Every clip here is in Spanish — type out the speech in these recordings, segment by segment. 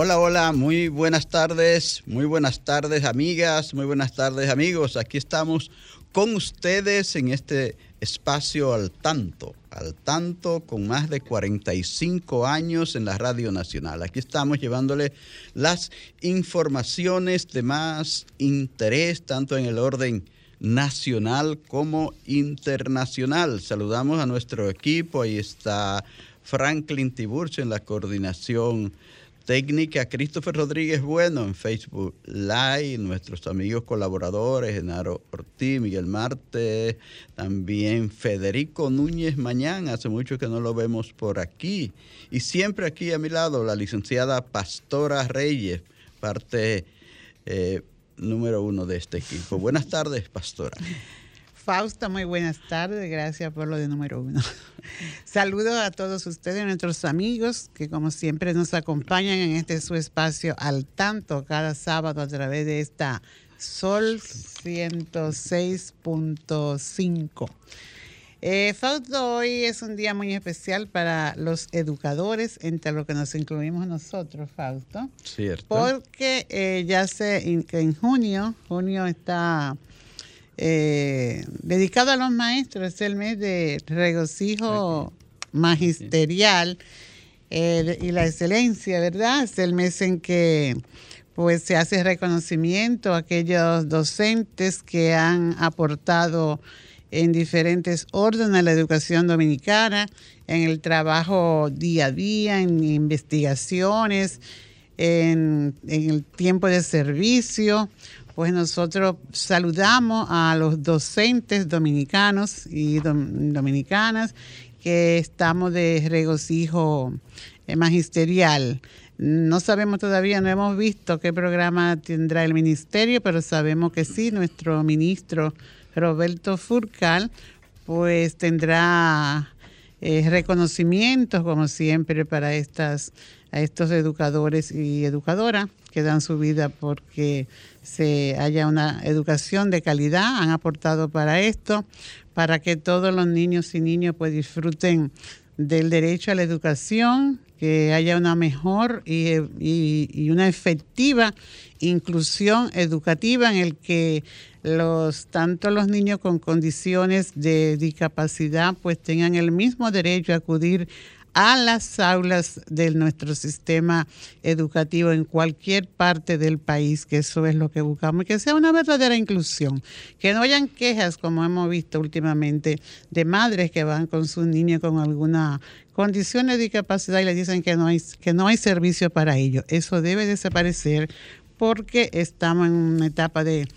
Hola, hola, muy buenas tardes, muy buenas tardes amigas, muy buenas tardes amigos. Aquí estamos con ustedes en este espacio al tanto, al tanto con más de 45 años en la Radio Nacional. Aquí estamos llevándole las informaciones de más interés, tanto en el orden nacional como internacional. Saludamos a nuestro equipo, ahí está Franklin Tiburcio en la coordinación técnica Christopher Rodríguez Bueno en Facebook Live, nuestros amigos colaboradores, Genaro Ortiz, Miguel Marte, también Federico Núñez Mañán, hace mucho que no lo vemos por aquí. Y siempre aquí a mi lado la licenciada Pastora Reyes, parte eh, número uno de este equipo. Buenas tardes, Pastora. Fausto, muy buenas tardes. Gracias por lo de número uno. Saludos a todos ustedes, nuestros amigos, que como siempre nos acompañan en este su espacio al tanto cada sábado a través de esta Sol 106.5. Eh, Fausto, hoy es un día muy especial para los educadores, entre lo que nos incluimos nosotros, Fausto. Cierto. Porque eh, ya sé que en junio, junio está eh, dedicado a los maestros, es el mes de regocijo magisterial eh, y la excelencia, ¿verdad? Es el mes en que pues se hace reconocimiento a aquellos docentes que han aportado en diferentes órdenes a la educación dominicana, en el trabajo día a día, en investigaciones, en, en el tiempo de servicio pues nosotros saludamos a los docentes dominicanos y dominicanas que estamos de regocijo eh, magisterial. No sabemos todavía, no hemos visto qué programa tendrá el ministerio, pero sabemos que sí, nuestro ministro Roberto Furcal, pues tendrá eh, reconocimientos, como siempre, para estas, a estos educadores y educadoras que dan su vida porque se haya una educación de calidad, han aportado para esto, para que todos los niños y niños pues disfruten del derecho a la educación, que haya una mejor y, y, una efectiva inclusión educativa en el que los tanto los niños con condiciones de discapacidad pues tengan el mismo derecho a acudir a las aulas de nuestro sistema educativo en cualquier parte del país, que eso es lo que buscamos, y que sea una verdadera inclusión, que no hayan quejas, como hemos visto últimamente, de madres que van con sus niños con alguna condición de discapacidad y le dicen que no hay, que no hay servicio para ellos. Eso debe desaparecer porque estamos en una etapa de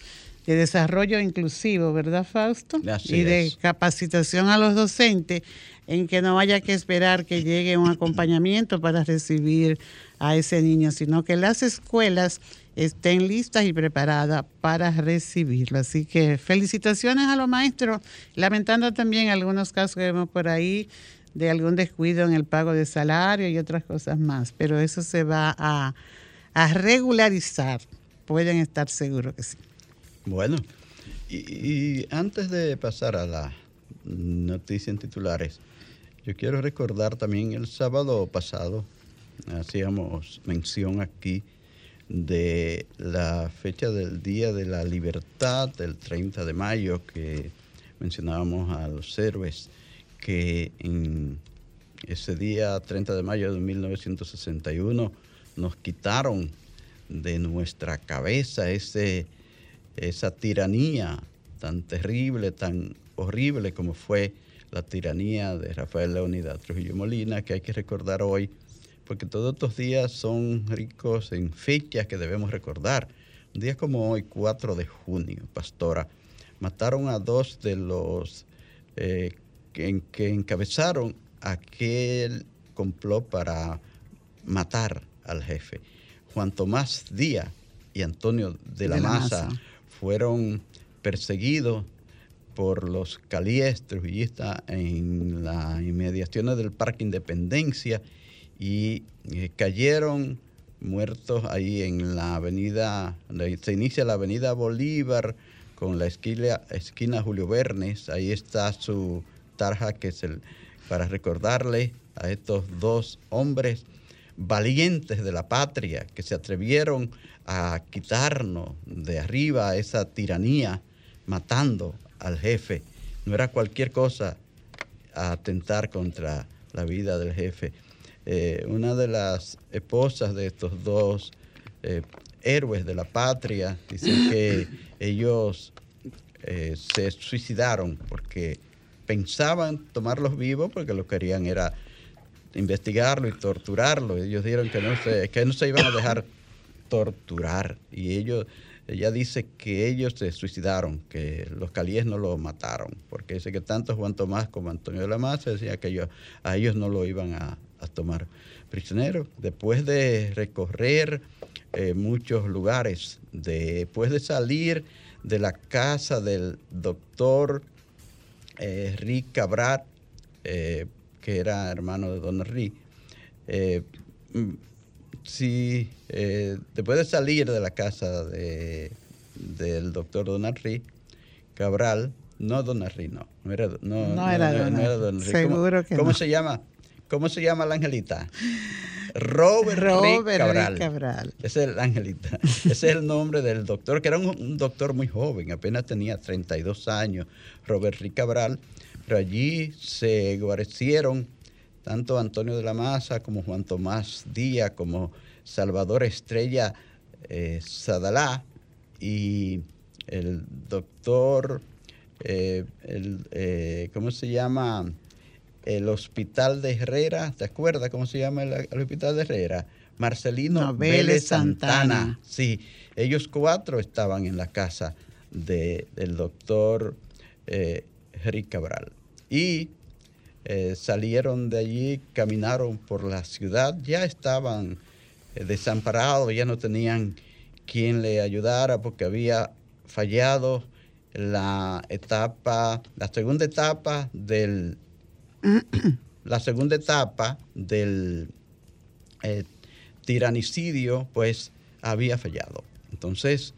de desarrollo inclusivo, ¿verdad, Fausto? y de capacitación a los docentes en que no haya que esperar que llegue un acompañamiento para recibir a ese niño, sino que las escuelas estén listas y preparadas para recibirlo. Así que felicitaciones a los maestros, lamentando también algunos casos que vemos por ahí de algún descuido en el pago de salario y otras cosas más, pero eso se va a, regularizar, pueden estar seguros que sí. Bueno, y, antes de pasar a las noticias titulares, yo quiero recordar también el sábado pasado, hacíamos mención aquí de la fecha del Día de la Libertad, del 30 de mayo, que mencionábamos a los héroes que en ese día 30 de mayo de 1961 nos quitaron de nuestra cabeza ese esa tiranía tan terrible, tan horrible como fue la tiranía de Rafael Leonidas Trujillo Molina, que hay que recordar hoy, porque todos estos días son ricos en fechas que debemos recordar. Un día como hoy, 4 de junio, pastora, mataron a dos de los eh, que encabezaron aquel complot para matar al jefe. Juan Tomás Díaz y Antonio de la, Maza, fueron perseguidos por los calíes trujillistas en las inmediaciones del Parque Independencia y eh, cayeron muertos ahí en la avenida, se inicia la avenida Bolívar con la esquina, esquina Julio Vernes, ahí está su tarja que es el, para recordarle a estos dos hombres valientes de la patria que se atrevieron a quitarnos de arriba esa tiranía matando al jefe. No era cualquier cosa atentar contra la vida del jefe. Eh, una de las esposas de estos dos eh, héroes de la patria dice que ellos eh, se suicidaron porque pensaban tomarlos vivos porque lo querían era investigarlo y torturarlo. Ellos dijeron que no se, que no se iban a dejar torturar y ellos ella dice que ellos se suicidaron, que los calíes no lo mataron, porque dice que tanto Juan Tomás como Antonio de la Maza decía que ellos, a ellos no lo iban a, tomar prisionero. Después de recorrer eh, muchos lugares, después de salir de la casa del doctor eh, Rick Cabral, eh, que era hermano de Don Rick, si eh, después de salir de la casa de, del doctor Don Henry Cabral, no Don Henry, no, no era, no, no, era, Don, Seguro ¿Cómo, que ¿cómo se llama? ¿Cómo se llama la angelita? Robert, Robert Cabral. Cabral. Ese es el angelita. Ese es el nombre del doctor, que era un, doctor muy joven, apenas tenía 32 años, Robert Rick Cabral. Pero allí se guarecieron tanto Antonio de la Maza como Juan Tomás Díaz, como Salvador Estrella eh, Sadalá y el doctor, eh, eh, ¿cómo se llama? El Hospital de Herrera, ¿te acuerdas cómo se llama el, Hospital de Herrera? Marcelino Vélez Santana. Sí, ellos cuatro estaban en la casa del doctor eh, Cabral. Y eh, salieron de allí, caminaron por la ciudad, ya estaban eh, desamparados, ya no tenían quien le ayudara porque había fallado la etapa, la segunda etapa del, la segunda etapa del eh, tiranicidio, pues había fallado. Entonces,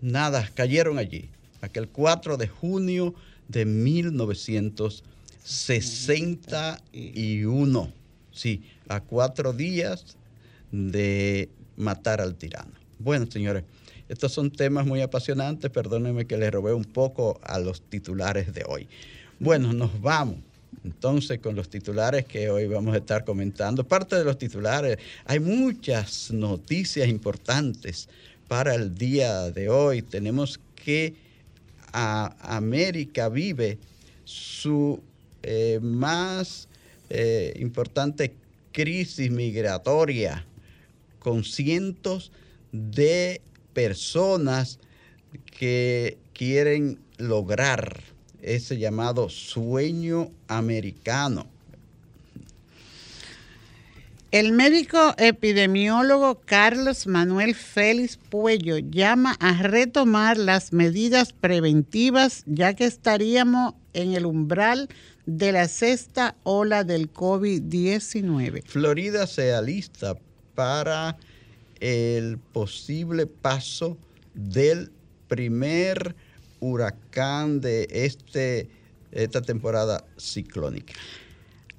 nada, cayeron allí, aquel 4 de junio de 1900 61, sí, a cuatro días de matar al tirano. Bueno, señores, estos son temas muy apasionantes, perdónenme que les robé un poco a los titulares de hoy. Bueno, nos vamos entonces con los titulares que hoy vamos a estar comentando. Parte de los titulares, hay muchas noticias importantes para el día de hoy. Tenemos que América vive su eh, más eh, importante crisis migratoria con cientos de personas que quieren lograr ese llamado sueño americano. El médico epidemiólogo Carlos Manuel Félix Puello llama a retomar las medidas preventivas ya que estaríamos en el umbral de la sexta ola del COVID-19. Florida se alista para el posible paso del primer huracán de este, esta temporada ciclónica.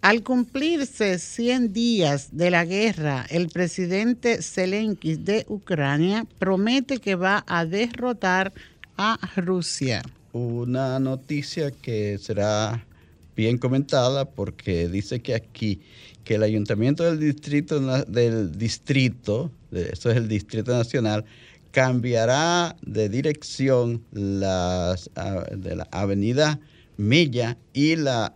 Al cumplirse 100 días de la guerra, el presidente Zelensky de Ucrania promete que va a derrotar a Rusia. Una noticia que será bien comentada porque dice que aquí, que el ayuntamiento del distrito, del distrito, eso es el distrito nacional, cambiará de dirección las, de la avenida Milla y la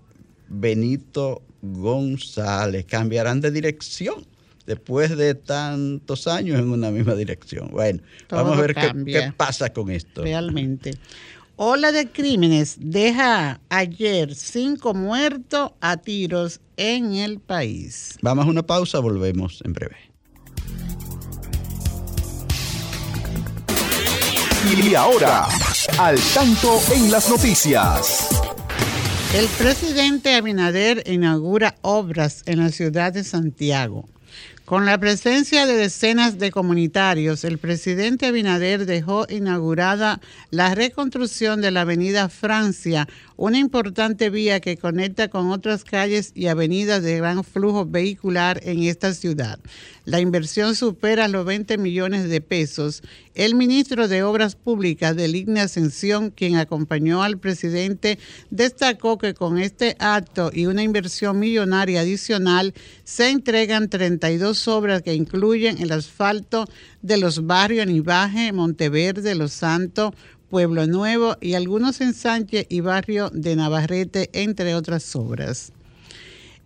Benito González, cambiarán de dirección después de tantos años en una misma dirección. Bueno, vamos a ver qué, qué, pasa con esto. Realmente. Ola de crímenes deja ayer cinco muertos a tiros en el país. Vamos a una pausa, volvemos en breve. Y ahora, al tanto en las noticias. El presidente Abinader inaugura obras en la ciudad de Santiago. Con la presencia de decenas de comunitarios, el presidente Abinader dejó inaugurada la reconstrucción de la avenida Francia, una importante vía que conecta con otras calles y avenidas de gran flujo vehicular en esta ciudad. La inversión supera los 20 millones de pesos. El ministro de Obras Públicas de Ligne Ascensión, quien acompañó al presidente, destacó que con este acto y una inversión millonaria adicional se entregan 32 obras que incluyen el asfalto de los barrios Anibaje, Monteverde, Los Santos, Pueblo Nuevo y algunos ensanches y barrio de Navarrete, entre otras obras.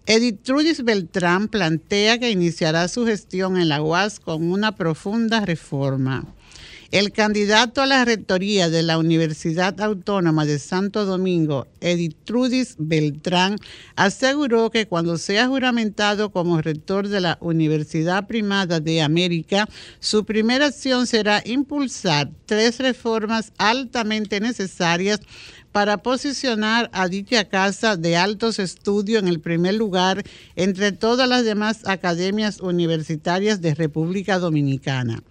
Edith Trudis Beltrán plantea que iniciará su gestión en la UAS con una profunda reforma. El candidato a la rectoría de la Universidad Autónoma de Santo Domingo, Edith Trudis Beltrán, aseguró que cuando sea juramentado como rector de la Universidad Primada de América, su primera acción será impulsar tres reformas altamente necesarias para posicionar a dicha casa de altos estudios en el primer lugar entre todas las demás academias universitarias de República Dominicana.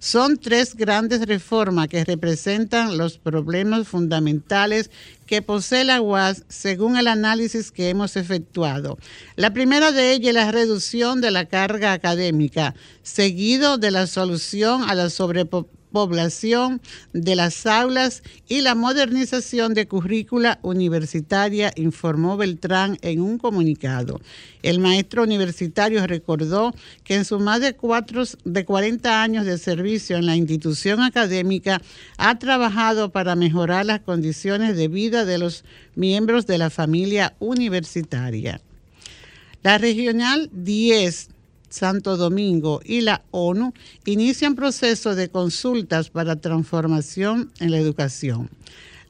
Son tres grandes reformas que representan los problemas fundamentales que posee la UAS según el análisis que hemos efectuado. La primera de ellas es la reducción de la carga académica, seguido de la solución a la sobrepopulación población de las aulas y la modernización de currícula universitaria, informó Beltrán en un comunicado. El maestro universitario recordó que en sus más de, cuatro, de 40 años de servicio en la institución académica ha trabajado para mejorar las condiciones de vida de los miembros de la familia universitaria. La regional 10 Santo Domingo y la ONU inician procesos de consultas para transformación en la educación.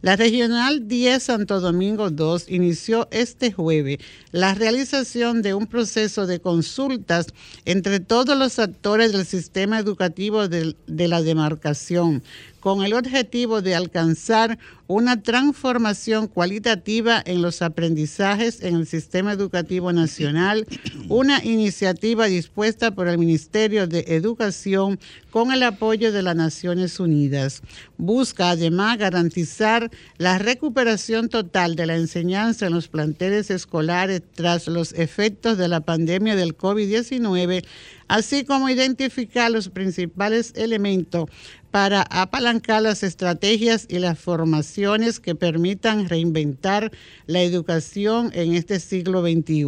La Regional 10 Santo Domingo 2 inició este jueves la realización de un proceso de consultas entre todos los actores del sistema educativo de, de la demarcación, con el objetivo de alcanzar una transformación cualitativa en los aprendizajes en el sistema educativo nacional, una iniciativa dispuesta por el Ministerio de Educación con el apoyo de las Naciones Unidas. Busca además garantizar la recuperación total de la enseñanza en los planteles escolares tras los efectos de la pandemia del COVID-19, así como identificar los principales elementos para apalancar las estrategias y las formaciones que permitan reinventar la educación en este siglo XXI.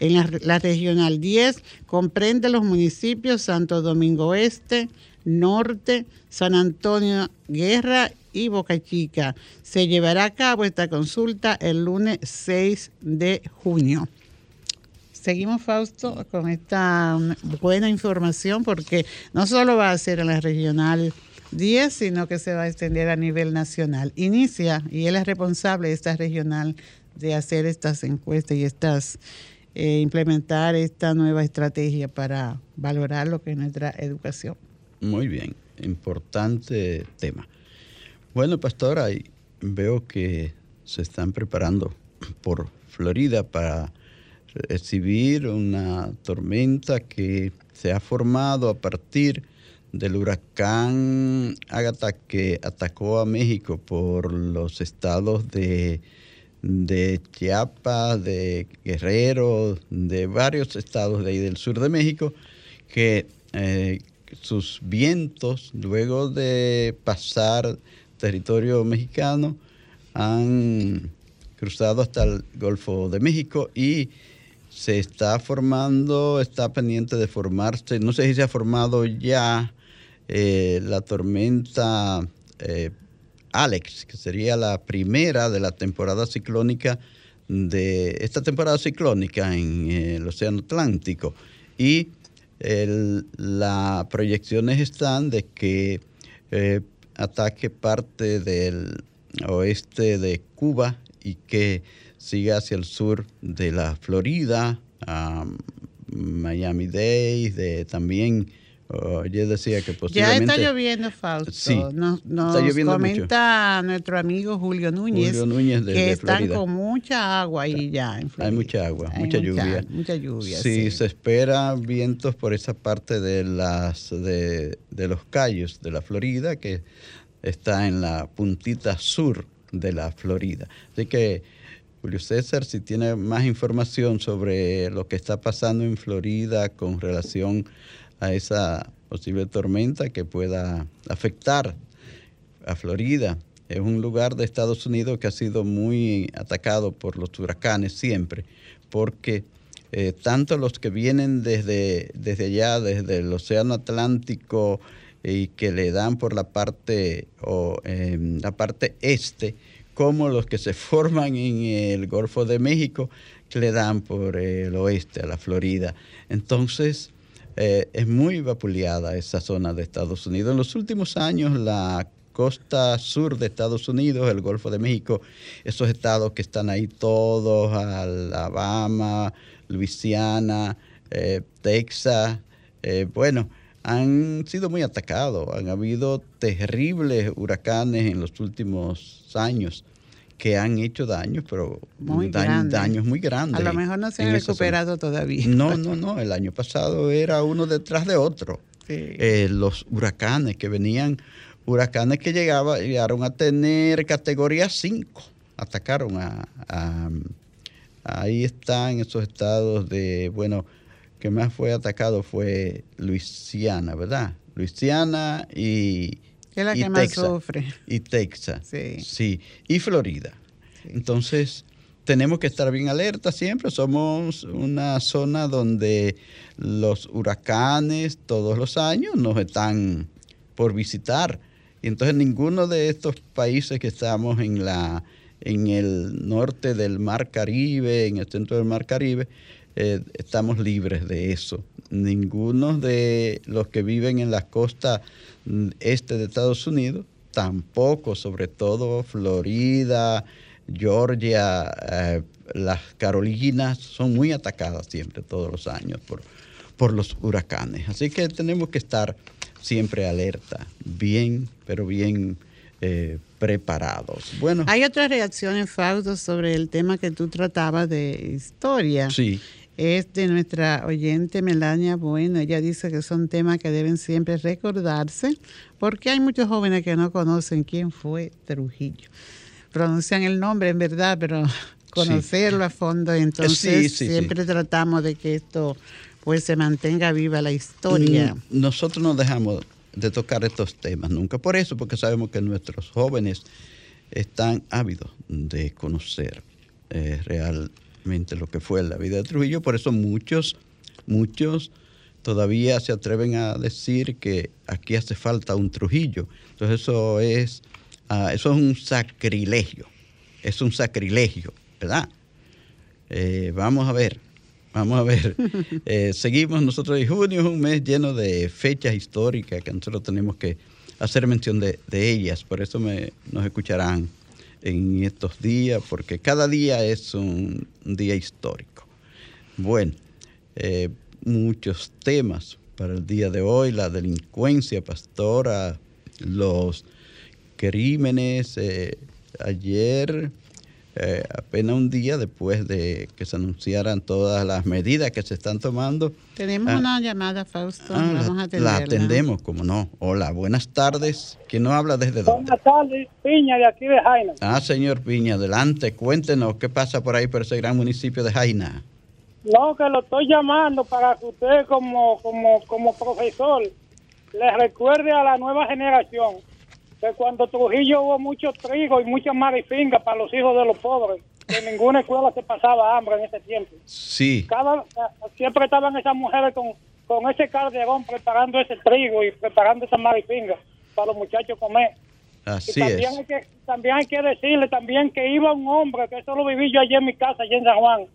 En la, Regional 10 comprende los municipios Santo Domingo Este, Norte, San Antonio Guerra y Boca Chica. Se llevará a cabo esta consulta el lunes 6 de junio. Seguimos, Fausto, con esta buena información porque no solo va a ser en la regional 10, sino que se va a extender a nivel nacional. Inicia, y él es responsable de esta regional, de hacer estas encuestas y estas eh, implementar esta nueva estrategia para valorar lo que es nuestra educación. Muy bien, importante tema. Bueno, pastora, veo que se están preparando por Florida para recibir una tormenta que se ha formado a partir del huracán Agatha que atacó a México por los estados de, Chiapas, de Guerrero, de varios estados de ahí del sur de México, que eh, sus vientos, luego de pasar territorio mexicano, han cruzado hasta el Golfo de México y se está formando, está pendiente de formarse, no sé si se ha formado ya eh, la tormenta eh, Alex, que sería la primera de la temporada ciclónica de esta temporada ciclónica en eh, el Océano Atlántico. Y las proyecciones están de que ataque parte del oeste de Cuba y que sigue hacia el sur de la Florida, Miami Dade, de también Oh, yo decía que posiblemente... Ya está lloviendo, Fausto. Sí, nos, comenta nuestro amigo Julio Núñez, que están con mucha agua ahí ya en Hay mucha agua, mucha, lluvia. Mucha lluvia, sí, se espera vientos por esa parte de, las, de, de los Cayos de la Florida, que está en la puntita sur de la Florida. Así que... Julio César, si tiene más información sobre lo que está pasando en Florida con relación a esa posible tormenta que pueda afectar a Florida. Es un lugar de Estados Unidos que ha sido muy atacado por los huracanes siempre, porque eh, tanto los que vienen desde, desde allá, desde el Océano Atlántico, y que le dan por la parte, o, la parte este, como los que se forman en el Golfo de México, que le dan por el oeste, a la Florida. Entonces, eh, es muy vapuleada esa zona de Estados Unidos. En los últimos años, la costa sur de Estados Unidos, el Golfo de México, esos estados que están ahí todos, Alabama, Luisiana, eh, Texas, eh, bueno, han sido muy atacados. Han habido terribles huracanes en los últimos años que han hecho daños, pero daños muy grandes. A lo mejor no se han recuperado todavía. No, no, no. El año pasado era uno detrás de otro. Eh, los huracanes que venían, huracanes que llegaban, llegaron a tener categoría 5. Atacaron a, Ahí están esos estados de, bueno, que más fue atacado fue Luisiana, ¿verdad? Luisiana y es la que más sufre. Y Texas. Sí. sí. Y Florida. Entonces, tenemos que estar bien alerta siempre. Somos una zona donde los huracanes todos los años nos están por visitar. Y entonces ninguno de estos países que estamos en la en el norte del Mar Caribe, en el centro del Mar Caribe, eh, estamos libres de eso. Ninguno de los que viven en la costa este de Estados Unidos, tampoco, sobre todo Florida, Georgia, eh, las Carolinas, son muy atacadas siempre, todos los años, por, por los huracanes. Así que tenemos que estar siempre alerta, bien, pero bien eh, preparados. Bueno. Hay otras reacciones, Fausto, sobre el tema que tú tratabas de historia. Sí es de nuestra oyente Melania Bueno. Ella dice que son temas que deben siempre recordarse porque hay muchos jóvenes que no conocen quién fue Trujillo. Pronuncian el nombre en verdad, pero conocerlo a fondo. Entonces siempre tratamos de que esto pues se mantenga viva la historia. Mm, nosotros no dejamos de tocar estos temas nunca. Por eso, porque sabemos que nuestros jóvenes están ávidos de conocer eh, real, lo que fue la vida de Trujillo. Por eso muchos, muchos todavía se atreven a decir que aquí hace falta un Trujillo. Entonces eso es, ah, eso es un sacrilegio, es un sacrilegio, ¿verdad? Eh, vamos a ver, vamos a ver. Eh, seguimos nosotros y junio es un mes lleno de fechas históricas que nosotros tenemos que hacer mención de, ellas, por eso me, nos escucharán en estos días, porque cada día es un día histórico. Bueno, eh, muchos temas para el día de hoy, la delincuencia pastora, los crímenes. Eh, ayer eh, apenas un día después de que se anunciaran todas las medidas que se están tomando. Tenemos ah, una llamada, Fausto. Ah, Vamos la, la, atendemos, como no. Hola, buenas tardes. ¿Quién nos habla desde dónde? Buenas tardes, Piña, de aquí de Jaina. Ah, señor Piña, adelante. Cuéntenos qué pasa por ahí, por ese gran municipio de Jaina. No, que lo estoy llamando para que usted como, como, como profesor le recuerde a la nueva generación que cuando Trujillo hubo mucho trigo y mucha marifinga para los hijos de los pobres, que ninguna escuela se pasaba hambre en ese tiempo. Sí. siempre estaban esas mujeres con, con ese calderón preparando ese trigo y preparando esa marifinga para los muchachos comer. Así también es. Hay que, también hay que decirle también que iba un hombre, que eso lo viví yo allí en mi casa, allí en San Juan.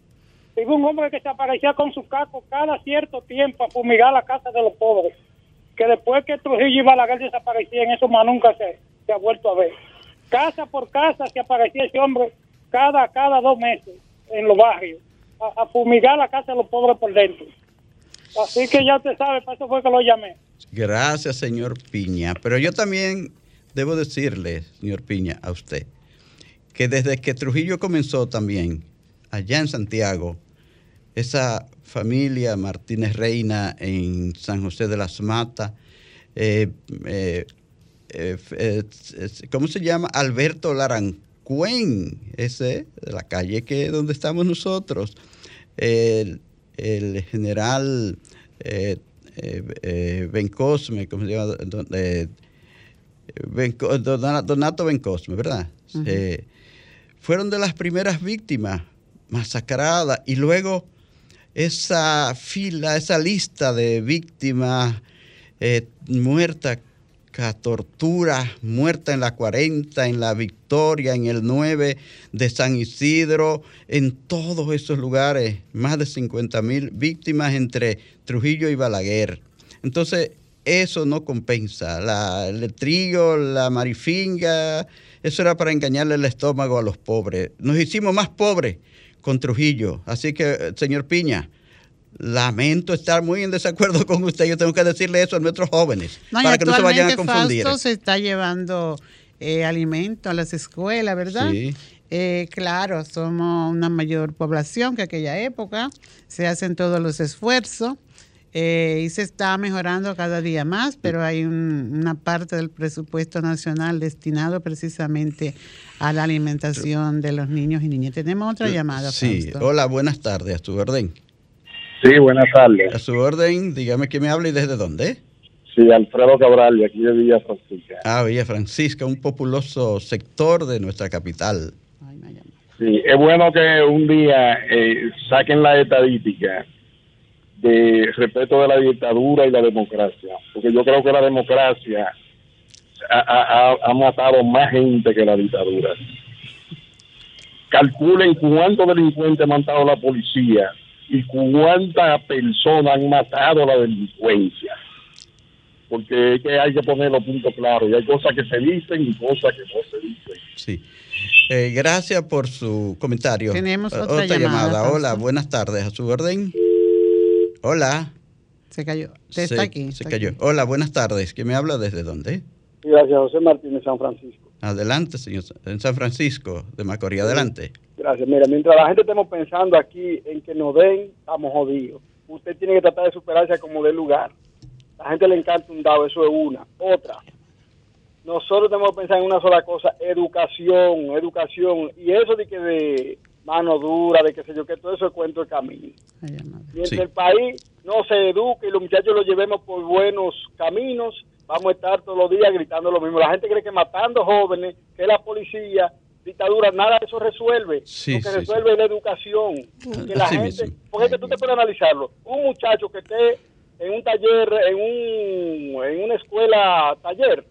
Iba un hombre que se aparecía con su casco cada cierto tiempo a fumigar la casa de los pobres que después que Trujillo y Balaguer desaparecían, eso más nunca se, ha vuelto a ver. casa por casa se aparecía ese hombre cada, cada dos meses en los barrios, a, a fumigar la casa de los pobres por dentro. Así que ya usted sabe, para eso fue que lo llamé. Gracias, señor Piña. Pero yo también debo decirle, señor Piña, a usted, que desde que Trujillo comenzó también, allá en Santiago, esa familia Martínez Reina en San José de las Matas, eh, eh, eh, ¿cómo se llama? Alberto Larancuén, ese de la calle que donde estamos nosotros. El, el general Bencosme, ¿cómo se llama? Don- Benco- Dona- Donato Bencosme, ¿verdad? Fueron de las primeras víctimas masacradas y luego esa fila, esa lista de víctimas eh, muertas, torturas, muertas en la 40, en la Victoria, en el 9 de San Isidro, en todos esos lugares, más de 50 mil víctimas entre Trujillo y Balaguer. Entonces, eso no compensa. La, el trigo, la marifinga, eso era para engañarle el estómago a los pobres. Nos hicimos más pobres con Trujillo. Así que, eh, señor Piña, lamento estar muy en desacuerdo con usted. Yo tengo que decirle eso a nuestros jóvenes No, para que no se vayan a confundir. Fausto se está llevando eh, alimento a las escuelas, ¿verdad? Sí. Eh, claro, somos una mayor población que aquella época, se hacen todos los esfuerzos eh, y se está mejorando cada día más, pero hay un- una parte del presupuesto nacional destinado precisamente a la alimentación de los niños y niñas. Tenemos otra llamada, Sí, Fausto. hola, buenas tardes, a su orden. Sí, buenas tardes. A su orden, dígame quién me habla y desde dónde. Sí, Alfredo Cabral, de aquí de Villa Francisca. Ah, Villa Francisca, un populoso sector de nuestra capital. Ay. Sí, es bueno que un día eh, saquen la estadística de respeto de la dictadura y la democracia, porque yo creo que la democracia ha, ha- ha- ha matado más gente que la dictadura. Calculen cuántos delincuentes ha matado la policía y cuántas personas han matado la delincuencia. Porque es que hay que poner los puntos claros y hay cosas que se dicen y cosas que no se dicen. Sí. Eh, gracias por su comentario. Tenemos Eh, otra llamada, Hola, Fausto. buenas tardes, a su orden. Hola. Se cayó. Se- Está aquí. Se está cayó. aquí. Hola, buenas tardes. ¿Quién me habla desde dónde? Sí, gracias, José Martínez, San Francisco. Adelante, señor. En San Francisco de Macorís, adelante. Gracias. Mira, mientras la gente estemos pensando aquí en que nos den, estamos jodidos. Usted tiene que tratar de superarse como de lugar. La gente le encanta un dado, eso es una. Otra, nosotros tenemos que pensar en una sola cosa, educación, educación. Y eso de que de mano dura, de que sé yo, que todo eso es cuento de camino. Mientras Sí. el país no se eduque y los muchachos los llevemos por buenos caminos, vamos a estar todos los días gritando lo mismo. La gente cree que matando jóvenes, que la policía, dictadura, nada de eso resuelve. Sí, lo que sí, resuelve es la educación. Que la Así gente, mismo. porque es que tú te puedes analizarlo. Un muchacho que esté en un taller, en, un, en una escuela taller,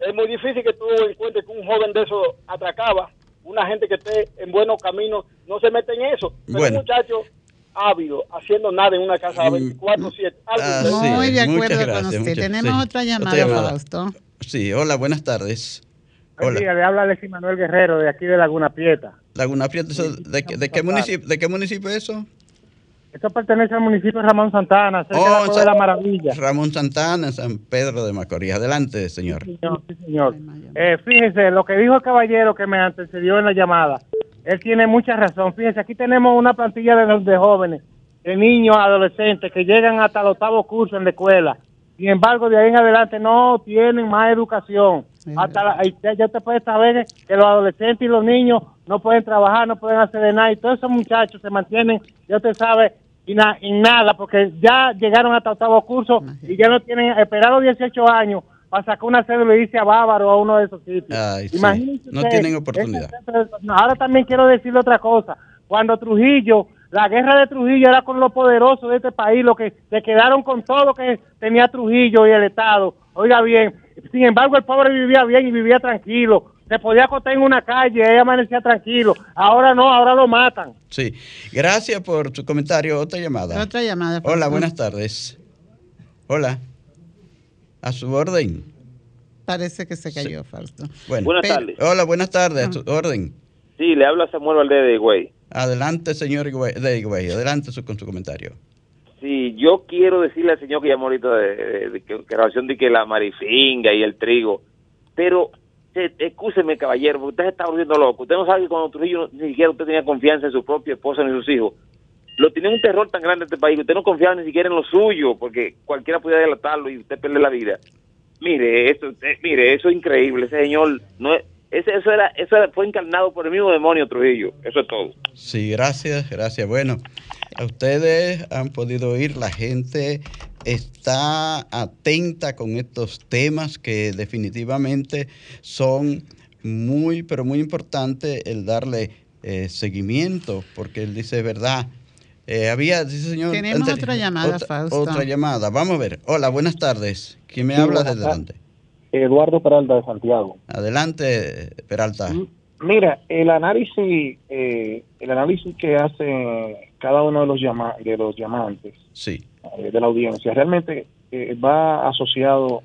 es muy difícil que tú encuentres que un joven de eso atracaba. Una gente que esté en buenos caminos no se mete en eso. Pero Bueno. un muchacho ávido, haciendo nada en una casa Mm, 24-7. algo ah, sí. Muy de acuerdo con usted. muchas- Tenemos sí. otra Otra llamada, llamada. Fausto. Sí, hola, buenas tardes. Hola. día, le habla Alexis Manuel Guerrero de aquí de Laguna Prieta. Laguna Prieta, ¿eso ¿de, qué- de qué municipio, ¿de qué municipio es eso? Esto pertenece al municipio de Ramón Santana, cerca Oh, de la San- de la Maravilla. Ramón Santana, San Pedro de Macorís. Adelante, señor. Señor, sí, señor. Eh, fíjese, lo que dijo el caballero que me antecedió en la llamada, él tiene mucha razón. Fíjese, aquí tenemos una plantilla de, de jóvenes, de niños, adolescentes, que llegan hasta el octavo curso en la escuela. Sin embargo, de ahí en adelante no tienen más educación. Hasta la, ahí ya, te puedes saber que los adolescentes y los niños no pueden trabajar, no pueden hacer de nada. Y todos esos muchachos se mantienen, ya te sabe, y na- en nada, porque ya llegaron hasta octavo curso y ya no tienen, esperar los 18 años para sacar una cédula y irse a Bávaro o a uno de esos sitios. Ay, sí. Imagínense No tienen oportunidad. ese- Ahora también quiero decirle otra cosa. Cuando Trujillo, la guerra de Trujillo era con los poderosos de este país, lo que se quedaron con todo lo que tenía Trujillo y el Estado. Oiga bien, sin embargo el pobre vivía bien y vivía tranquilo. Se podía acostar en una calle, ella amanecía tranquilo. Ahora no, ahora lo matan. Sí, gracias por su comentario. Otra llamada. Otra llamada. Hola, buenas tardes. Hola. A su orden. parece que se cayó, Fausto. Bueno, Buenas Pero- tardes. hola, buenas tardes. a tu orden. Sí, le habla Samuel Valdés de Güey. Adelante, señor Higüey- de Higüey. Adelante su- con su comentario. Sí, yo quiero decirle al señor que llamó ahorita de, de- de relación de que la marifinga y el trigo, pero eh, excúseme caballero, porque usted se está volviendo loco. Usted no sabe que cuando Trujillo ni siquiera usted tenía confianza en su propia esposa ni sus hijos. Lo tenía un terror tan grande este país que usted no confiaba ni siquiera en lo suyo, porque cualquiera podía delatarlo y usted pierde la vida. Mire, eso, eh, mire, eso es increíble. Ese señor no es, ese, eso era, eso era- fue encarnado por el mismo demonio Trujillo. Eso es todo. Sí, gracias, gracias. Bueno, a ustedes han podido oír, la gente está atenta con estos temas que definitivamente son muy, pero muy importantes el darle eh, seguimiento, porque él dice verdad. Eh, había, dice señor. Tenemos antes- otra llamada, otra, Fausto. Otra llamada. Vamos a ver. Hola, buenas tardes. ¿Quién me Sí, habla desde tardes. Eduardo Peralta de Santiago. Adelante, Peralta. Mira, el análisis, eh, el análisis que hace cada uno de los llama de los llamantes Sí. eh, de la audiencia realmente eh, va asociado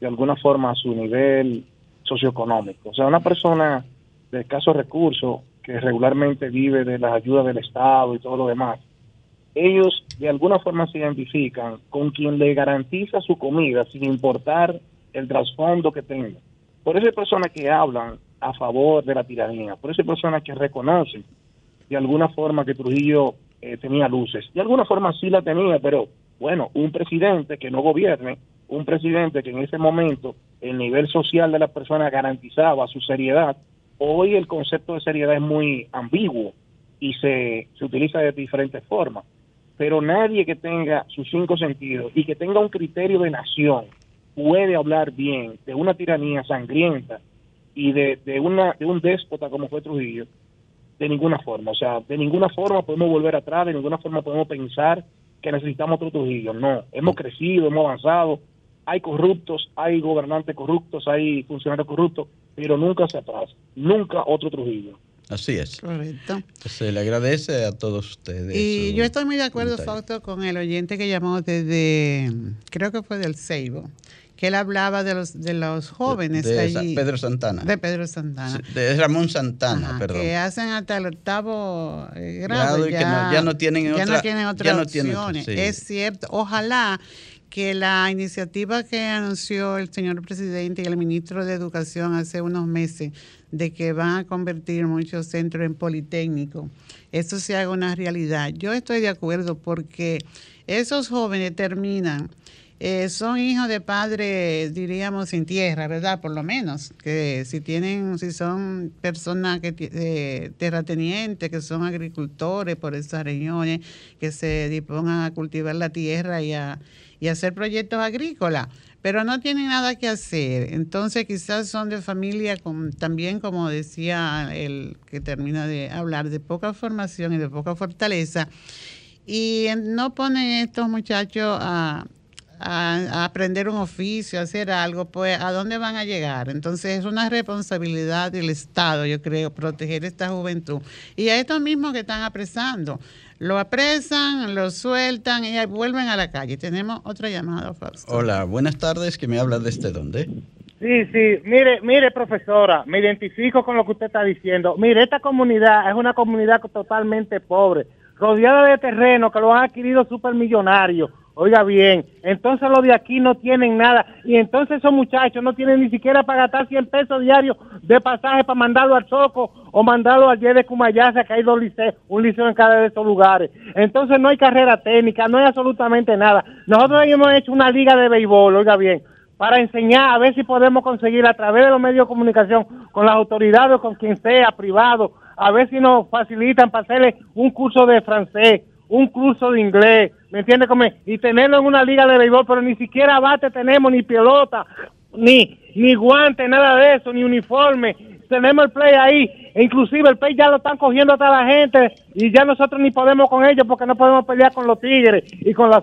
de alguna forma a su nivel socioeconómico. O sea, una persona de escasos recursos que regularmente vive de las ayudas del Estado y todo lo demás, ellos de alguna forma se identifican con quien le garantiza su comida sin importar el trasfondo que tenga. Por eso hay personas que hablan a favor de la tiranía, por eso hay personas que reconocen de alguna forma que Trujillo eh, tenía luces. De alguna forma sí la tenía, pero bueno, un presidente que no gobierne, un presidente que en ese momento el nivel social de la persona garantizaba su seriedad, hoy el concepto de seriedad es muy ambiguo y se, se utiliza de diferentes formas. Pero nadie que tenga sus cinco sentidos y que tenga un criterio de nación puede hablar bien de una tiranía sangrienta y de, de, una, de un déspota como fue Trujillo de ninguna forma. O sea, de ninguna forma podemos volver atrás, de ninguna forma podemos pensar que necesitamos otro Trujillo. No, hemos crecido, hemos avanzado. Hay corruptos, hay gobernantes corruptos, hay funcionarios corruptos, pero nunca hacia atrás. Nunca otro Trujillo. Así es. Correcto. Se le agradece a todos ustedes. Y yo estoy muy de acuerdo. Fausto, con el oyente que llamó desde, creo que fue del Ceibo, que él hablaba de los, de los jóvenes de allí. Sa- Pedro Santana. De Pedro Santana. De Ramón Santana, Ajá, perdón. Que hacen hasta el octavo eh, Grado grado. y que no- ya no tienen ya otra- no tienen ya otras no tienen sí. Es cierto. Ojalá que la iniciativa que anunció el señor presidente y el ministro de Educación hace unos meses de que van a convertir muchos centros en politécnicos, eso se haga una realidad. Yo estoy de acuerdo porque esos jóvenes terminan eh, son hijos de padres, diríamos, sin tierra, ¿verdad? Por lo menos, que si tienen, si son personas que eh, terratenientes, que son agricultores por esas regiones, que se dispongan a cultivar la tierra y a, y a hacer proyectos agrícolas, pero no tienen nada que hacer. Entonces quizás son de familia con, también, como decía el que termina de hablar, de poca formación y de poca fortaleza. Y no ponen estos muchachos a, a- a aprender un oficio, a hacer algo, pues ¿a dónde van a llegar? Entonces es una responsabilidad del Estado, yo creo, proteger esta juventud. Y a estos mismos que están apresando, lo apresan, lo sueltan y vuelven a la calle. Tenemos otra llamada, Fausto. Hola, buenas tardes. ¿Que me habla desde dónde? Sí, sí, mire, mire, profesora, me identifico con lo que usted está diciendo. Mire, esta comunidad es una comunidad totalmente pobre, rodeada de terrenos que lo han adquirido supermillonarios. Oiga bien, entonces los de aquí no tienen nada y entonces esos muchachos no tienen ni siquiera para gastar 100 pesos diarios de pasaje para mandarlo al Soco o mandarlo al de Cumayasa, que hay dos liceos, un liceo en cada de esos lugares. Entonces no hay carrera técnica, no hay absolutamente nada. Nosotros hemos hecho una liga de béisbol, oiga bien, para enseñar a ver si podemos conseguir a través de los medios de comunicación con las autoridades o con quien sea, privado, a ver si nos facilitan para hacerle un curso de francés, un curso de inglés, ¿me entiende? Como- Y tenerlo en una liga de béisbol, pero ni siquiera bate tenemos, ni pelota, ni, ni guante, nada de eso, ni uniforme. Tenemos el play ahí, e inclusive el play ya lo están cogiendo hasta la gente y ya nosotros ni podemos con ellos porque no podemos pelear con los tigres y con las...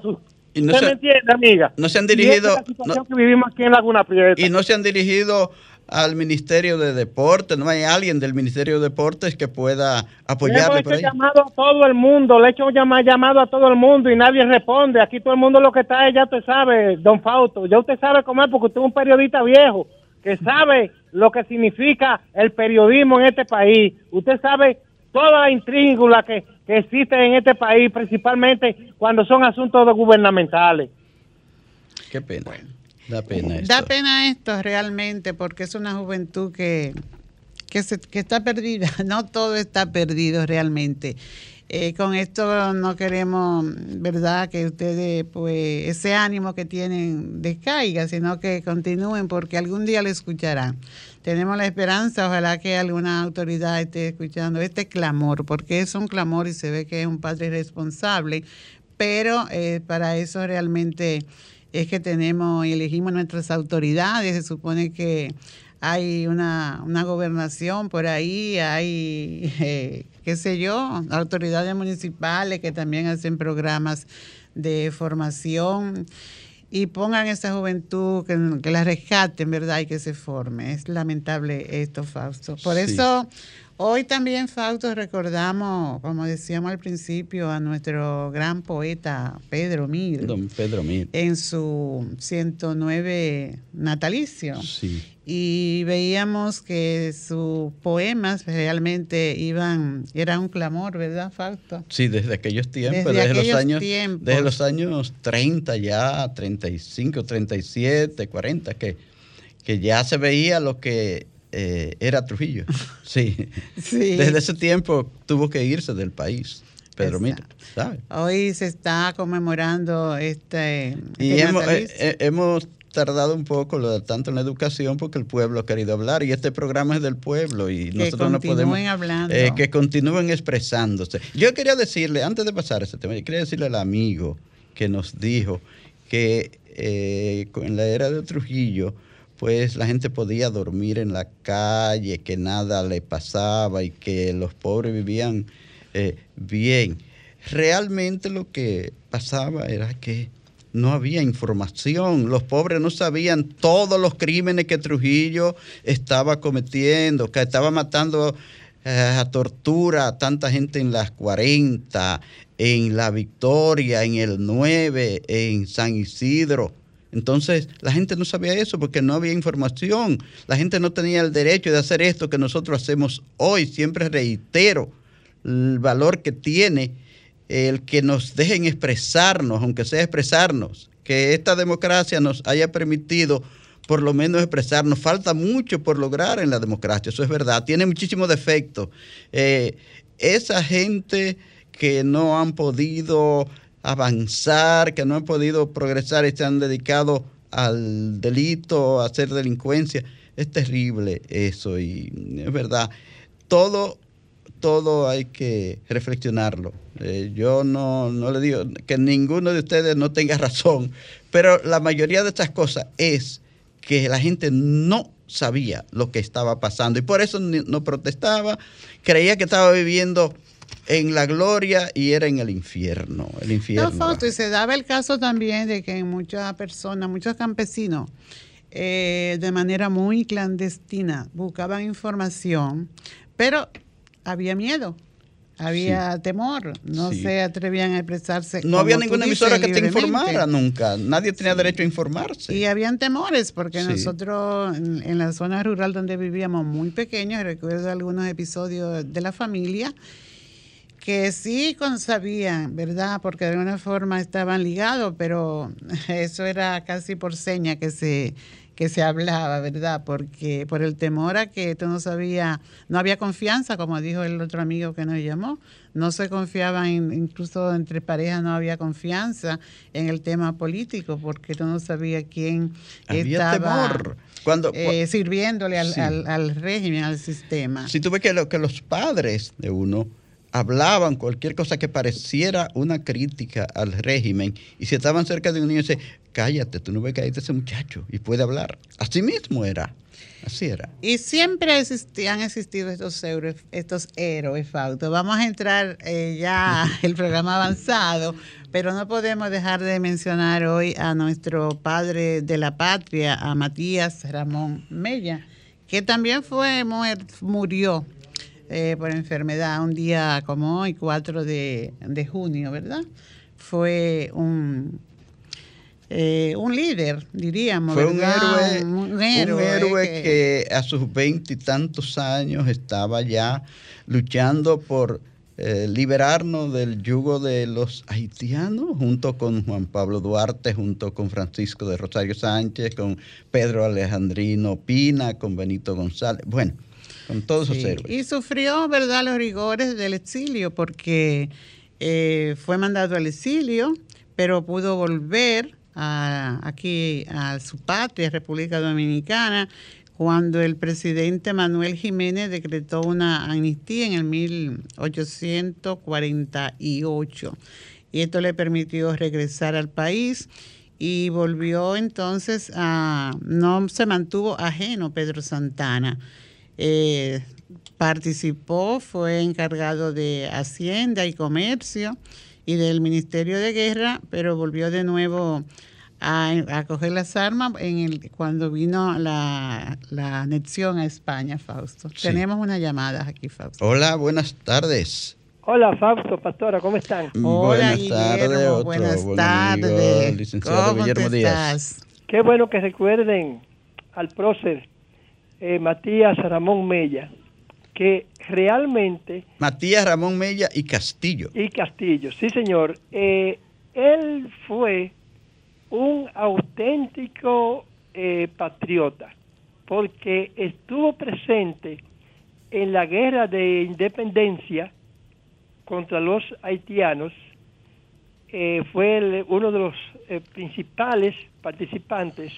Y no ¿Usted se- me entiende, amiga? no se han Y dirigido- es la situación no- que vivimos aquí en Laguna Prieta. Y no se han dirigido al Ministerio de Deportes, no hay alguien del Ministerio de Deportes que pueda apoyarle Le por ahí. hecho llamado a todo el mundo, le he hecho llama- llamado a todo el mundo y nadie responde. Aquí todo el mundo lo que está es, ya usted sabe, don Fausto, ya usted sabe cómo es porque usted es un periodista viejo que sabe lo que significa el periodismo en este país. Usted sabe toda la intríngula que, que existe en este país, principalmente cuando son asuntos gubernamentales. Qué pena. Da pena esto. Da pena esto realmente porque es una juventud que, que, se- que está perdida. No todo está perdido realmente. Eh, con esto no queremos, ¿verdad?, que ustedes, pues, ese ánimo que tienen descaiga, sino que continúen porque algún día lo escucharán. Tenemos la esperanza, ojalá que alguna autoridad esté escuchando este clamor, porque es un clamor y se ve que es un padre responsable, pero eh, para eso realmente es que tenemos y elegimos nuestras autoridades. Se supone que hay una, una gobernación por ahí, hay, eh, qué sé yo, autoridades municipales que también hacen programas de formación y pongan esa juventud, que, que la rescaten, ¿verdad? Y que se forme. Es lamentable esto, Fausto. Por Sí. eso, hoy también, Fausto, recordamos, como decíamos al principio, a nuestro gran poeta Pedro Mir Don Pedro Mir. en su 109 natalicio. Sí. Y veíamos que sus poemas realmente iban, era un clamor, ¿verdad, Fausto? Sí, desde aquellos tiempos, Desde desde, los años, tiempos. desde los años 30 ya, 35, 37, 40, que, que ya se veía lo que eh, era Trujillo. Sí. Sí. Desde ese tiempo tuvo que irse del país, Pedro Mir, ¿sabes? Hoy se está conmemorando este, Y este hemos, eh, eh, hemos tardado un poco lo, tanto en la educación porque el pueblo ha querido hablar y este programa es del pueblo y Que nosotros no continúen podemos hablando. eh, que continúen expresándose. Yo quería decirle, antes de pasar a ese tema, yo quería decirle al amigo que nos dijo que eh, en la era de Trujillo, pues la gente podía dormir en la calle, que nada le pasaba y que los pobres vivían eh, bien. Realmente lo que pasaba era que no había información, los pobres no sabían todos los crímenes que Trujillo estaba cometiendo, que estaba matando eh, a tortura a tanta gente en las 40, en La Victoria, en el 9, en San Isidro. Entonces, la gente no sabía eso porque no había información. La gente no tenía el derecho de hacer esto que nosotros hacemos hoy. Siempre reitero el valor que tiene el que nos dejen expresarnos, aunque sea expresarnos, que esta democracia nos haya permitido por lo menos expresarnos. Falta mucho por lograr en la democracia, eso es verdad. Tiene muchísimos defectos. Eh, esa gente que no han podido avanzar, que no han podido progresar y se han dedicado al delito, a hacer delincuencia, es terrible eso y es verdad. Todo todo hay que reflexionarlo. Eh, yo no, no le digo que ninguno de ustedes no tenga razón, pero la mayoría de estas cosas es que la gente no sabía lo que estaba pasando y por eso no protestaba, creía que estaba viviendo en la gloria y era en el infierno, el infierno. No, Fausto, y se daba el caso también de que muchas personas, muchos campesinos, eh, de manera muy clandestina, buscaban información, pero había miedo, había temor, no Sí. se atrevían a expresarse. no había ninguna dices, emisora que te libremente. informara nunca, nadie tenía derecho a informarse. Y habían temores, porque nosotros en, en la zona rural donde vivíamos muy pequeños, recuerdo algunos episodios de la familia, que sí con- sabían, ¿verdad? Porque de alguna forma estaban ligados, pero eso era casi por seña que se que se hablaba, ¿verdad? Porque por el temor a que tú no sabía, no había confianza, como dijo el otro amigo que nos llamó, no se confiaba en, incluso entre parejas no había confianza en el tema político, porque tú no sabías quién Había estaba temor. Cuando, eh, sirviéndole al, Sí. al- al régimen, al sistema. Si tú ves que, lo- que los padres de uno hablaban cualquier cosa que pareciera una crítica al régimen y si estaban cerca de un niño, dice, cállate, tú no ves que ahí ese muchacho y puede hablar. Así mismo era. Así era. Y siempre existi- han existido estos héroes, estos héroes, Fausto. Vamos a entrar eh, ya el programa avanzado, pero no podemos dejar de mencionar hoy a nuestro padre de la patria, a Matías Ramón Mella, que también fue murió eh, por enfermedad un día como hoy, 4 de, junio, ¿verdad? Fue un, eh, un líder, diríamos. Fue un héroe, un héroe, que... a sus veintitantos años estaba ya luchando por eh, liberarnos del yugo de los haitianos, junto con Juan Pablo Duarte, junto con Francisco de Rosario Sánchez, con Pedro Alejandrino Pina, con Benito González, bueno, con todos héroes. Y sufrió, ¿verdad?, los rigores del exilio, porque eh, fue mandado al exilio, pero pudo volver aquí a su patria, República Dominicana, cuando el presidente Manuel Jiménez decretó una amnistía en el 1848. Y esto le permitió regresar al país y volvió entonces a, no se mantuvo ajeno Pedro Santana. Eh, participó, fue encargado de Hacienda y Comercio y del Ministerio de Guerra, pero volvió de nuevo a, coger las armas en el, cuando vino la, anexión a España, Fausto. Tenemos una llamada aquí, Fausto. Hola, buenas tardes. Hola, Fausto, pastora, ¿cómo están? Hola, buenas tardes, buenas tardes. ¿Cómo Guillermo Díaz. Qué bueno que recuerden al prócer eh, Matías Ramón Mella, que realmente... Matías Ramón Mella y Castillo. Y Castillo, sí, señor. Eh, él fue un auténtico eh, patriota, porque estuvo presente en la guerra de independencia contra los haitianos, fue uno de los principales participantes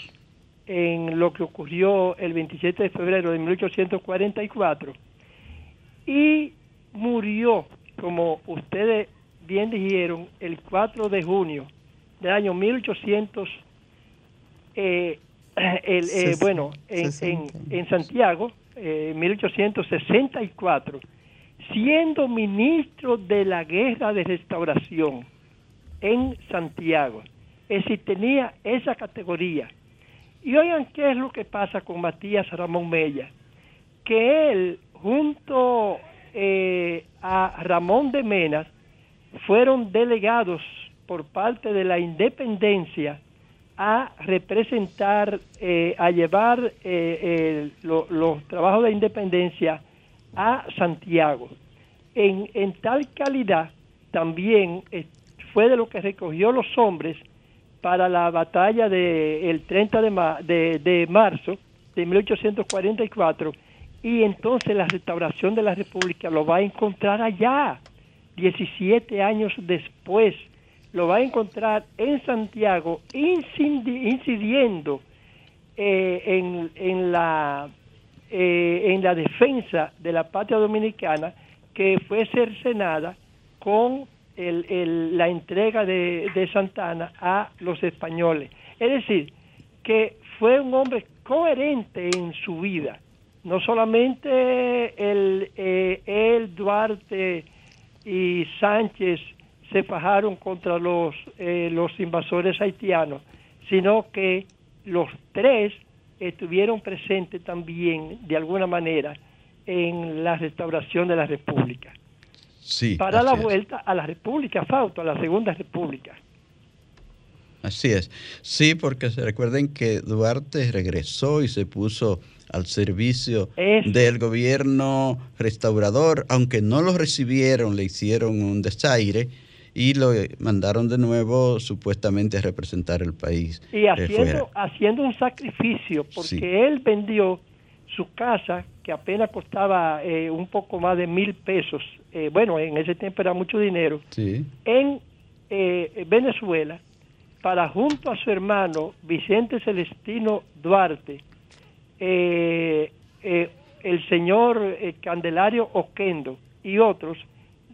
en lo que ocurrió el 27 de febrero de 1844 y murió, como ustedes bien dijeron, el 4 de junio del año 1800, eh, eh, bueno, en, en, Santiago, eh, 1864, siendo ministro de la Guerra de Restauración en Santiago. Es decir, tenía esa categoría. Y oigan qué es lo que pasa con Matías Ramón Mella, que él, junto eh, a Ramón de Menas, fueron delegados por parte de la independencia a representar, eh, a llevar eh, los trabajos de independencia a Santiago. En, en tal calidad también eh, fue de lo que recogió los hombres para la batalla el 30 de, de, de marzo de 1844 y entonces la restauración de la República lo va a encontrar allá, 17 años después lo va a encontrar en Santiago incidiendo eh, en, en, la, eh, en la defensa de la patria dominicana que fue cercenada con el, la entrega de, de, Santana a los españoles. Es decir, que fue un hombre coherente en su vida. No solamente el, eh, el Duarte y Sánchez se fajaron contra los, eh, los invasores haitianos, sino que los tres estuvieron presentes también, de alguna manera, en la restauración de la República. Sí, para la vuelta a la República, Fausto, a la Segunda República. Así es. Sí, porque se recuerden que Duarte regresó y se puso al servicio del gobierno restaurador, aunque no lo recibieron, le hicieron un desaire y lo mandaron de nuevo supuestamente a representar el país. Y haciendo, haciendo un sacrificio, porque él vendió su casa, que apenas costaba eh, un poco más de mil pesos, eh, bueno, en ese tiempo era mucho dinero, en eh, Venezuela, para junto a su hermano Vicente Celestino Duarte, el señor Candelario Oquendo y otros,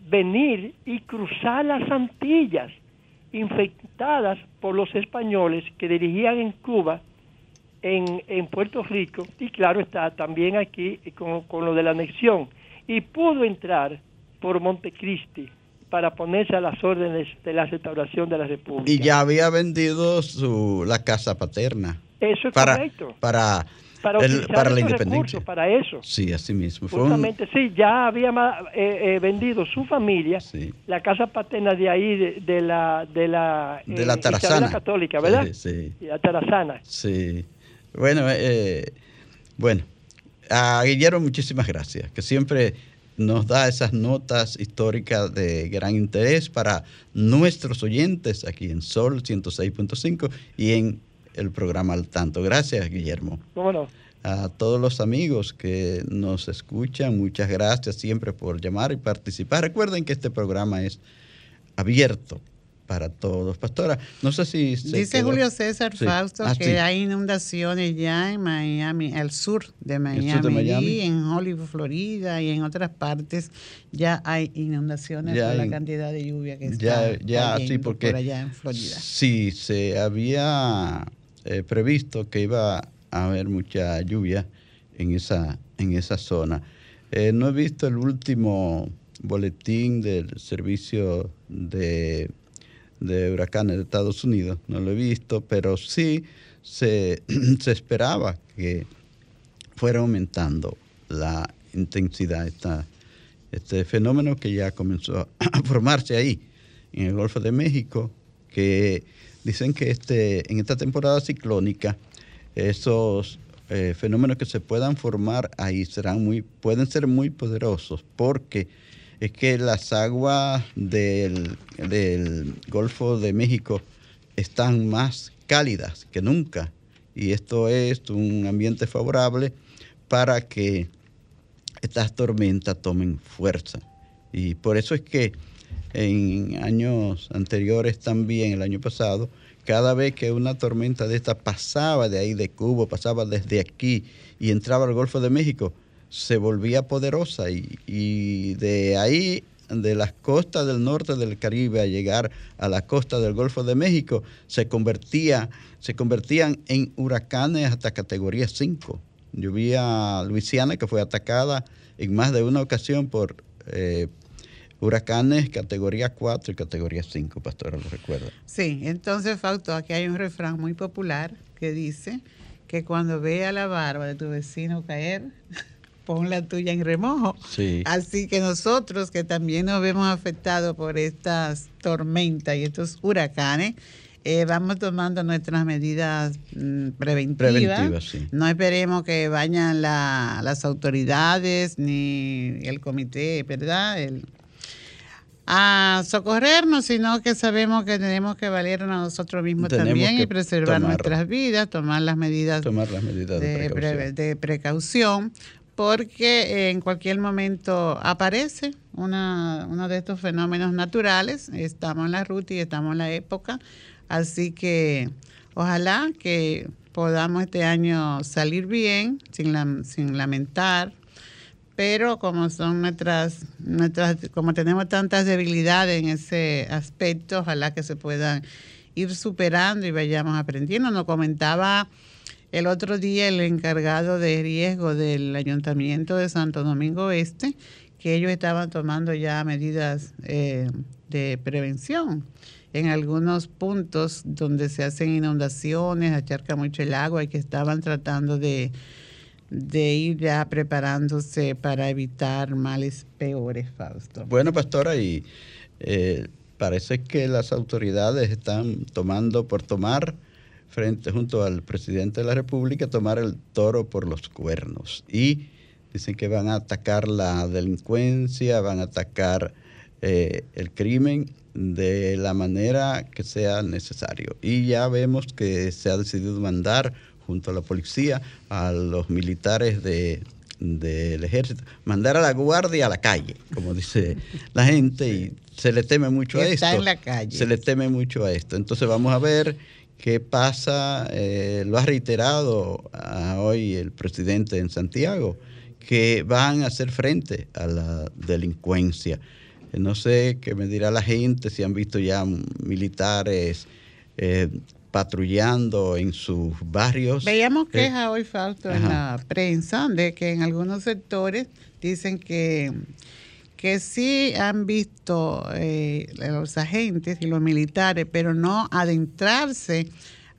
venir y cruzar las Antillas, infectadas por los españoles que dirigían en Cuba, en, en Puerto Rico, y claro está también aquí con, con, lo de la anexión, y pudo entrar por Montecristi para ponerse a las órdenes de la restauración de la República. Y ya había vendido su, la casa paterna. Eso es para, correcto. Para, Para, el- para la independencia. para eso. Sí, así mismo. Fue un- Justamente, sí, ya había eh, eh, vendido su familia, la casa paterna de ahí, de, de la de la, de la eh, Tarazana. Católica, ¿verdad? Sí, sí. Y La Tarazana. Sí. Bueno, eh, bueno, a Guillermo muchísimas gracias, que siempre nos da esas notas históricas de gran interés para nuestros oyentes aquí en Sol 106.5 y en el programa Al Tanto. Gracias, Guillermo. ¿Cómo no? A todos los amigos que nos escuchan, muchas gracias siempre por llamar y participar. Recuerden que este programa es abierto para todos. Pastora, no sé si... se Dice quedó- Julio César Sí. Fausto Ah, que sí. hay inundaciones ya en Miami, al sur de Miami, sur de Miami. en Hollywood, Florida y en otras partes ya hay inundaciones Ya por la hay- cantidad de lluvia que Ya, está ya, sí, porque por allá en Florida. sí, se había eh, previsto que iba a haber mucha lluvia en esa, en esa zona. Eh, no he visto el último boletín del servicio de, de huracanes de Estados Unidos, no lo he visto, pero sí se, se esperaba que fuera aumentando la intensidad, esta, este fenómeno que ya comenzó a formarse ahí, en el Golfo de México, que dicen que este, en esta temporada ciclónica, esos eh, fenómenos que se puedan formar ahí serán muy, pueden ser muy poderosos, porque es que las aguas del, del Golfo de México están más cálidas que nunca, y esto es un ambiente favorable para que estas tormentas tomen fuerza. Y por eso es que en años anteriores también, el año pasado, cada vez que una tormenta de esta pasaba de ahí de Cuba, pasaba desde aquí y entraba al Golfo de México, se volvía poderosa y, y de ahí, de las costas del norte del Caribe a llegar a la costa del Golfo de México, se convertía, se convertían en huracanes hasta categoría 5. Yo vi a Luisiana que fue atacada en más de una ocasión por eh, huracanes categoría 4 y categoría 5, pastora, lo recuerda. Sí, entonces Fausto, aquí hay un refrán muy popular que dice que cuando vea la barba de tu vecino caer, pon la tuya en remojo. Sí. Así que nosotros que también nos vemos afectados por estas tormentas y estos huracanes, eh, vamos tomando nuestras medidas mm, preventivas. Preventivas, sí. No esperemos que vayan la- las autoridades ni el comité, ¿verdad? El- a socorrernos, sino que sabemos que tenemos que valernos a nosotros mismos Tenemos también y preservar tomar- nuestras vidas, tomar las medidas Tomar las medidas de, de, precaución. pre- de precaución, porque en cualquier momento aparece una, uno de estos fenómenos naturales. Estamos en la ruta y estamos en la época, así que ojalá que podamos este año salir bien, sin, sin lamentar. Pero como son nuestras, nuestras, como tenemos tantas debilidades en ese aspecto, ojalá que se puedan ir superando y vayamos aprendiendo. Nos comentaba el otro día el encargado de riesgo del Ayuntamiento de Santo Domingo Este que ellos estaban tomando ya medidas eh, de prevención en algunos puntos donde se hacen inundaciones, acharca mucho el agua y que estaban tratando de, ir ya preparándose para evitar males peores, Fausto. Bueno, pastora, y eh, parece que las autoridades están tomando por tomar frente junto al presidente de la República tomar el toro por los cuernos y dicen que van a atacar la delincuencia, van a atacar eh, el crimen de la manera que sea necesario. Y ya vemos que se ha decidido mandar junto a la policía a los militares de del ejército, mandar a la guardia a la calle, como dice la gente, y se le teme mucho a Está esto. en la calle. Se le teme mucho a esto. Entonces vamos a ver qué pasa. eh, lo ha reiterado ah, hoy el presidente en Santiago, que van a hacer frente a la delincuencia. Eh, No sé qué me dirá la gente si han visto ya militares eh, patrullando en sus barrios. Veíamos Eh, quejas hoy, Fausto, en ajá. la prensa de que en algunos sectores dicen que, que sí han visto eh, los agentes y los militares, pero no adentrarse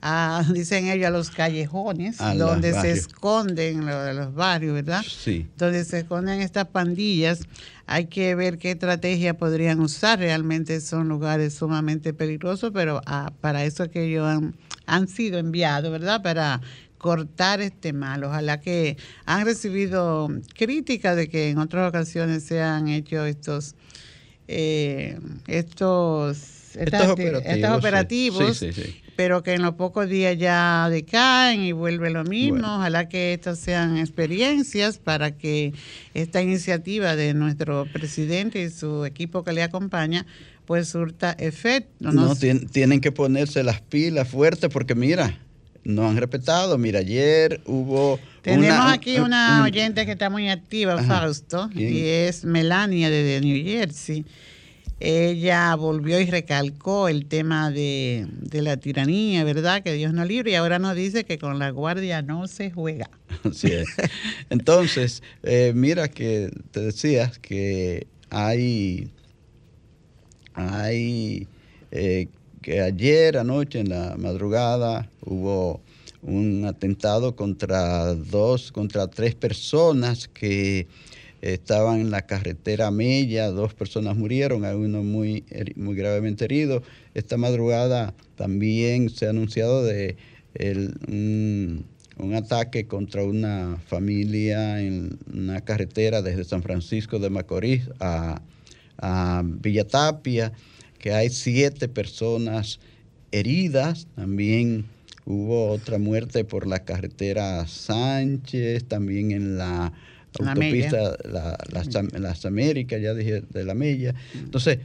a, dicen ellos, a los callejones, A donde se esconden lo- los barrios, ¿verdad? Sí. Donde se esconden estas pandillas. Hay que ver qué estrategia podrían usar. Realmente son lugares sumamente peligrosos, pero ah, para eso es que ellos han, han sido enviados, ¿verdad? Para cortar este mal. Ojalá que han recibido críticas de que en otras ocasiones se han hecho estos eh, estos estas- Estos operativos. estos sí. operativos, Sí, sí, sí. pero que en los pocos días ya decaen y vuelve lo mismo. Bueno. Ojalá que estas sean experiencias para que esta iniciativa de nuestro presidente y su equipo que le acompaña pues surta efecto. No, tienen que ponerse las pilas fuertes porque mira, no han respetado. Mira, ayer hubo... Tenemos una- aquí un- una un- oyente que está muy activa, Ajá. Fausto, ¿Quién? y es Melania de New Jersey. Ella volvió y recalcó el tema de, de la tiranía, ¿verdad? Que Dios no libre, y ahora nos dice que con la guardia no se juega. Así es. Entonces, eh, mira que te decías que hay, hay eh, que ayer anoche en la madrugada hubo un atentado contra dos, contra tres personas que estaban en la carretera Mella, dos personas murieron, hay uno muy, muy gravemente herido. Esta madrugada también se ha anunciado de un, un ataque contra una familia en una carretera desde San Francisco de Macorís a, a Villa Tapia, que hay siete personas heridas, también hubo otra muerte por la carretera Sánchez, también en la La autopista la- las, las Américas, ya dije, de la Mella. Entonces,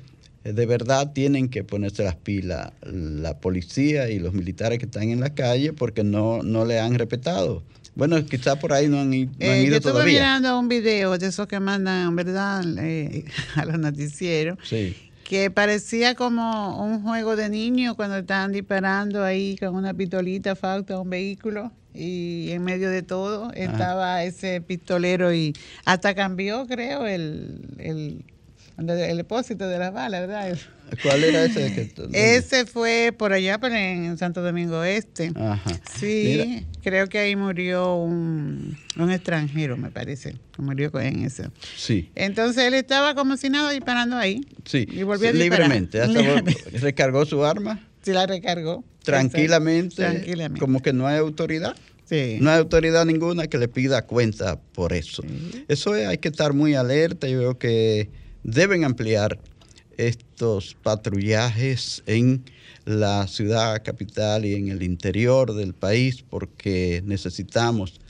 eh, de verdad tienen que ponerse las pilas la policía y los militares que están en la calle porque no, no le han respetado. Bueno, quizá por ahí no han, no han Eh, yo ido estuve todavía. mirando un video de esos que mandan, ¿verdad?, Eh, a los noticieros. Sí. Que parecía como un juego de niños cuando estaban disparando ahí con una pistolita falta un vehículo y en medio de todo estaba ese pistolero y hasta cambió creo el el, el depósito de las balas, ¿verdad? ¿Cuál era ese? Que, Ese fue por allá, pero en Santo Domingo Este. Ajá. Sí, Mira. creo que ahí murió un, un extranjero, me parece, murió en eso. Sí, Entonces él estaba como si nada disparando ahí. sí. Y volvió a disparar. libremente. hasta Libremente. recargó su arma Sí, la recargó. tranquilamente, Tranquilamente. como que no hay autoridad. Sí. No hay autoridad ninguna que le pida cuenta por eso. Eso es, hay que estar muy alerta. Yo veo que deben ampliar estos patrullajes en la ciudad capital y en el interior del país porque necesitamos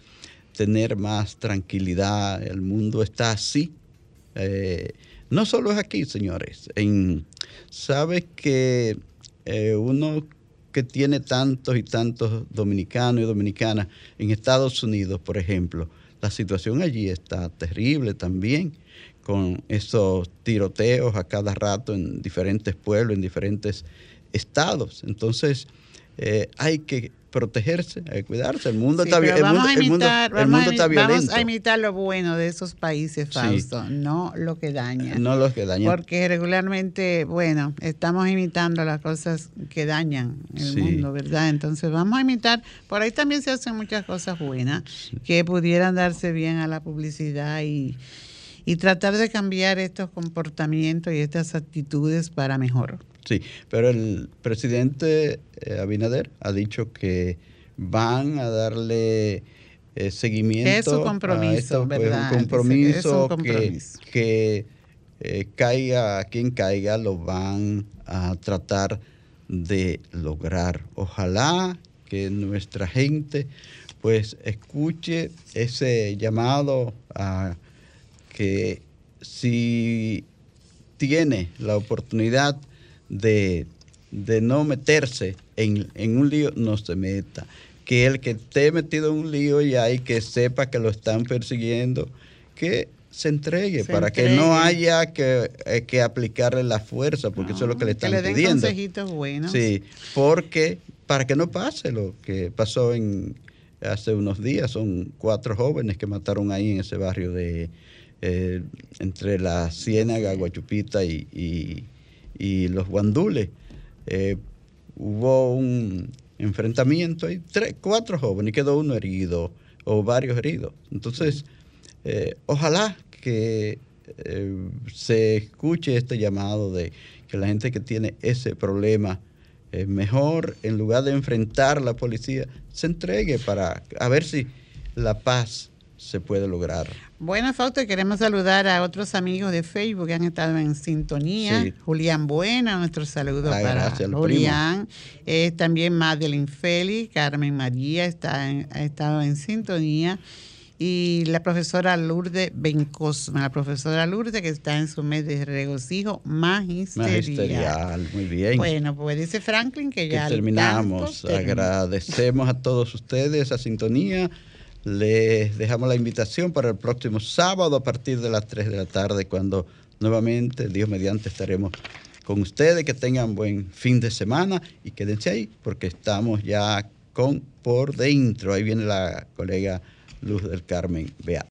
tener más tranquilidad. El mundo está así. Eh, no solo es aquí, señores. En, Sabes que eh, uno que tiene tantos y tantos dominicanos y dominicanas en Estados Unidos, por ejemplo, la situación allí está terrible también, con esos tiroteos a cada rato en diferentes pueblos, en diferentes estados. Entonces, eh, hay que protegerse, hay que cuidarse. El mundo Sí, está. El vamos mundo, a el mundo- imitar, el vamos, mundo a, está imi- vamos violento. a imitar lo bueno de esos países, Sí. Fausto, no lo que daña. No los que dañan. Porque regularmente, bueno, estamos imitando las cosas que dañan el Sí. mundo, ¿verdad? Entonces vamos a imitar. Por ahí también se hacen muchas cosas buenas que pudieran darse bien a la publicidad y, y tratar de cambiar estos comportamientos y estas actitudes para mejor. Sí, pero el presidente eh, Abinader ha dicho que van a darle eh, seguimiento. Que es su a compromiso, esto, pues, ¿verdad? un que compromiso es un que, compromiso. que, eh, caiga quien caiga, lo van a tratar de lograr. Ojalá que nuestra gente pues escuche ese llamado a que si tiene la oportunidad de, de no meterse en, en un lío, no se meta. Que el que esté metido en un lío y hay que sepa que lo están persiguiendo, que se entregue Se para que no haya que, eh, que aplicarle la fuerza, porque eso es lo que le que están le den pidiendo. consejitos buenos. Sí, porque para que no pase lo que pasó en hace unos días, son cuatro jóvenes que mataron ahí en ese barrio de eh, entre la Ciénaga, Guachupita y, y- y los Guandules. Eh, hubo un enfrentamiento hay tres, cuatro jóvenes y quedó uno herido o varios heridos. Entonces, eh, ojalá que se escuche este llamado de que la gente que tiene ese problema eh, mejor, en lugar de enfrentar a la policía, se entregue para a ver si la paz se puede lograr. Bueno, Fausto, queremos saludar a otros amigos de Facebook que han estado en sintonía. Sí. Julián Buena, nuestro saludo Ah, para Julián. Eh, también Madeline Félix, Carmen María está en- ha estado en sintonía. Y la profesora Lourdes Bencosma, la profesora Lourdes que está en su mes de regocijo magisterial. Magisterial, muy bien. Bueno, pues dice Franklin que que ya al terminamos. Agradecemos a todos ustedes esa sintonía. Les dejamos la invitación para el próximo sábado a partir de las 3 de la tarde, cuando nuevamente, Dios mediante, estaremos con ustedes. Que tengan buen fin de semana y quédense ahí, porque estamos ya con por dentro. Ahí viene la colega Luz del Carmen Beat.